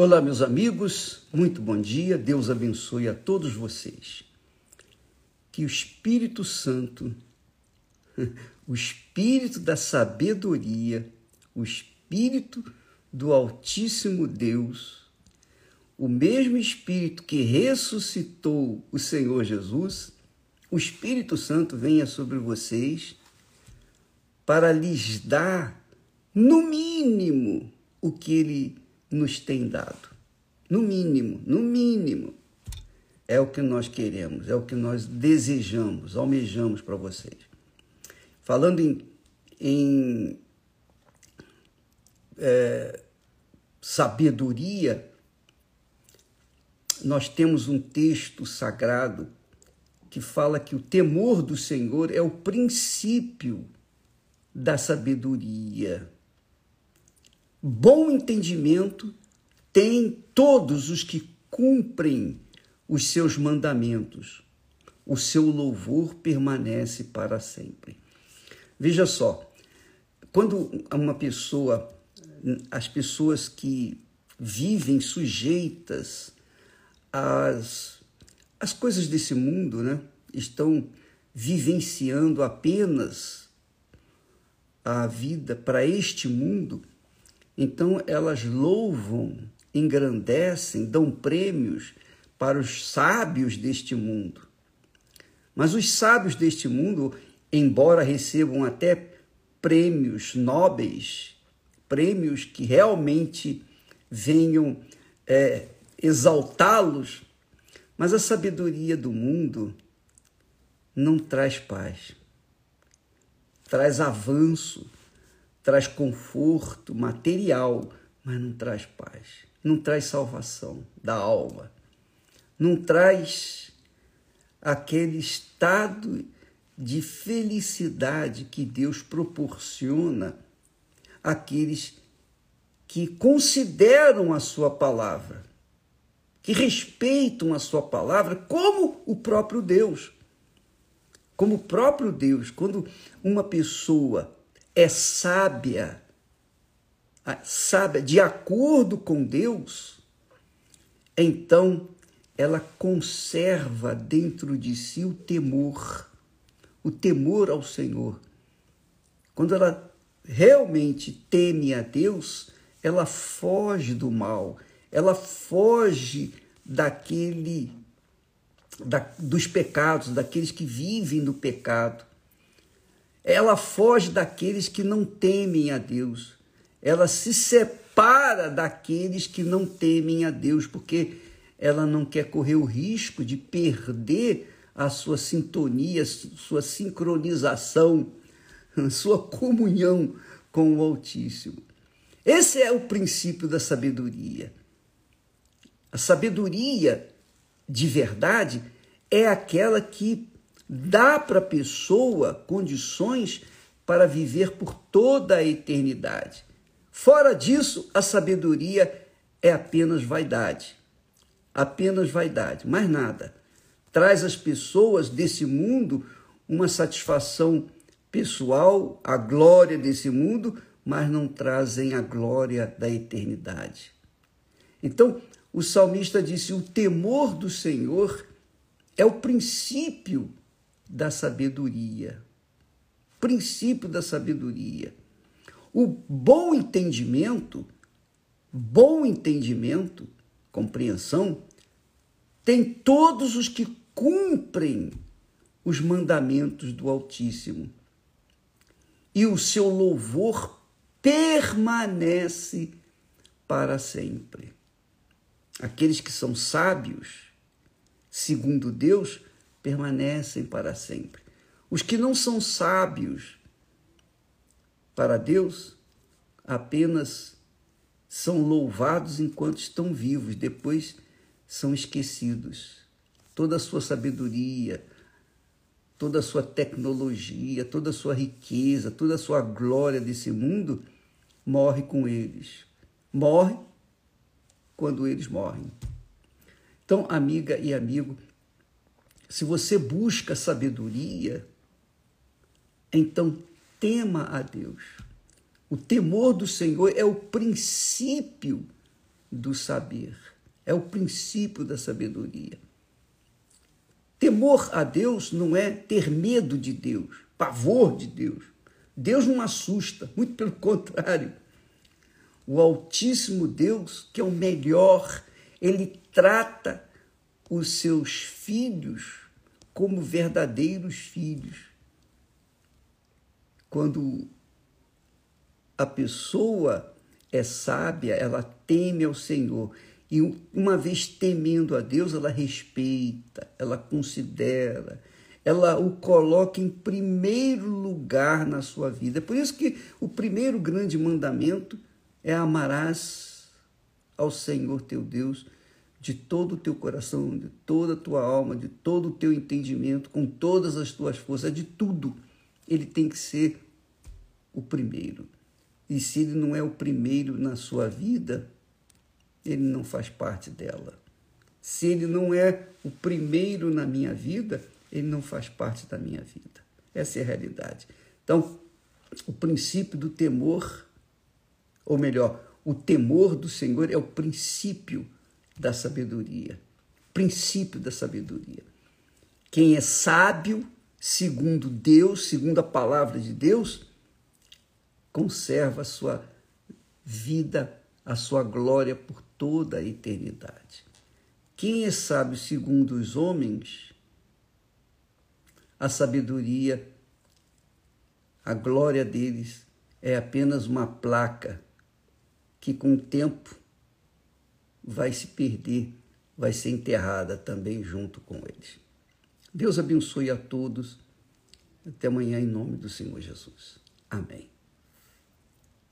Olá, meus amigos, muito bom dia, Deus abençoe a todos vocês. Que o Espírito Santo, o Espírito da sabedoria, o Espírito do Altíssimo Deus, o mesmo Espírito que ressuscitou o Senhor Jesus, o Espírito Santo venha sobre vocês para lhes dar, no mínimo, o que ele nos tem dado. No mínimo, no mínimo. É o que nós queremos, é o que nós desejamos, almejamos para vocês. Falando em, em é, sabedoria, nós temos um texto sagrado que fala que o temor do Senhor é o princípio da sabedoria. Bom entendimento tem todos os que cumprem os seus mandamentos. O seu louvor permanece para sempre. Veja só, quando uma pessoa, as pessoas que vivem sujeitas às, às coisas desse mundo, né, estão vivenciando apenas a vida para este mundo, então elas louvam, engrandecem, dão prêmios para os sábios deste mundo. Mas os sábios deste mundo, embora recebam até prêmios nobres, prêmios que realmente venham é, exaltá-los, mas a sabedoria do mundo não traz paz, traz avanço, traz conforto material, mas não traz paz, não traz salvação da alma, não traz aquele estado de felicidade que Deus proporciona àqueles que consideram a sua palavra, que respeitam a sua palavra como o próprio Deus. Como o próprio Deus, quando uma pessoa é sábia, sábia de acordo com Deus, então ela conserva dentro de si o temor, o temor ao Senhor. Quando ela realmente teme a Deus, ela foge do mal, ela foge daquele da, dos pecados, daqueles que vivem no pecado. Ela foge daqueles que não temem a Deus. Ela se separa daqueles que não temem a Deus, porque ela não quer correr o risco de perder a sua sintonia, sua sincronização, sua comunhão com o Altíssimo. Esse é o princípio da sabedoria. A sabedoria de verdade é aquela que dá para a pessoa condições para viver por toda a eternidade. Fora disso, a sabedoria é apenas vaidade. Apenas vaidade, mais nada. Traz às pessoas desse mundo uma satisfação pessoal, a glória desse mundo, mas não trazem a glória da eternidade. Então, o salmista disse: o temor do Senhor é o princípio da sabedoria. Princípio da sabedoria. O bom entendimento, bom entendimento, compreensão, tem todos os que cumprem os mandamentos do Altíssimo. E o seu louvor permanece para sempre. Aqueles que são sábios, segundo Deus, permanecem para sempre. Os que não são sábios para Deus apenas são louvados enquanto estão vivos, depois são esquecidos. Toda a sua sabedoria, toda a sua tecnologia, toda a sua riqueza, toda a sua glória desse mundo morre com eles. Morre quando eles morrem. Então, amiga e amigo, se você busca sabedoria, então tema a Deus. O temor do Senhor é o princípio do saber. É o princípio da sabedoria. Temor a Deus não é ter medo de Deus, pavor de Deus. Deus não assusta, muito pelo contrário. O Altíssimo Deus, que é o melhor, ele trata os seus filhos como verdadeiros filhos. Quando a pessoa é sábia, ela teme ao Senhor. E uma vez temendo a Deus, ela respeita, ela considera, ela o coloca em primeiro lugar na sua vida. É por isso que o primeiro grande mandamento é amarás ao Senhor teu Deus de todo o teu coração, de toda a tua alma, de todo o teu entendimento, com todas as tuas forças, de tudo. Ele tem que ser o primeiro. E se ele não é o primeiro na sua vida, ele não faz parte dela. Se ele não é o primeiro na minha vida, ele não faz parte da minha vida. Essa é a realidade. Então, o princípio do temor, ou melhor, o temor do Senhor é o princípio da sabedoria. Princípio da sabedoria. Quem é sábio, segundo Deus, segundo a palavra de Deus, conserva a sua vida, a sua glória por toda a eternidade. Quem é sábio segundo os homens, a sabedoria, a glória deles é apenas uma placa que com o tempo vai se perder, vai ser enterrada também junto com eles. Deus abençoe a todos. Até amanhã, em nome do Senhor Jesus. Amém.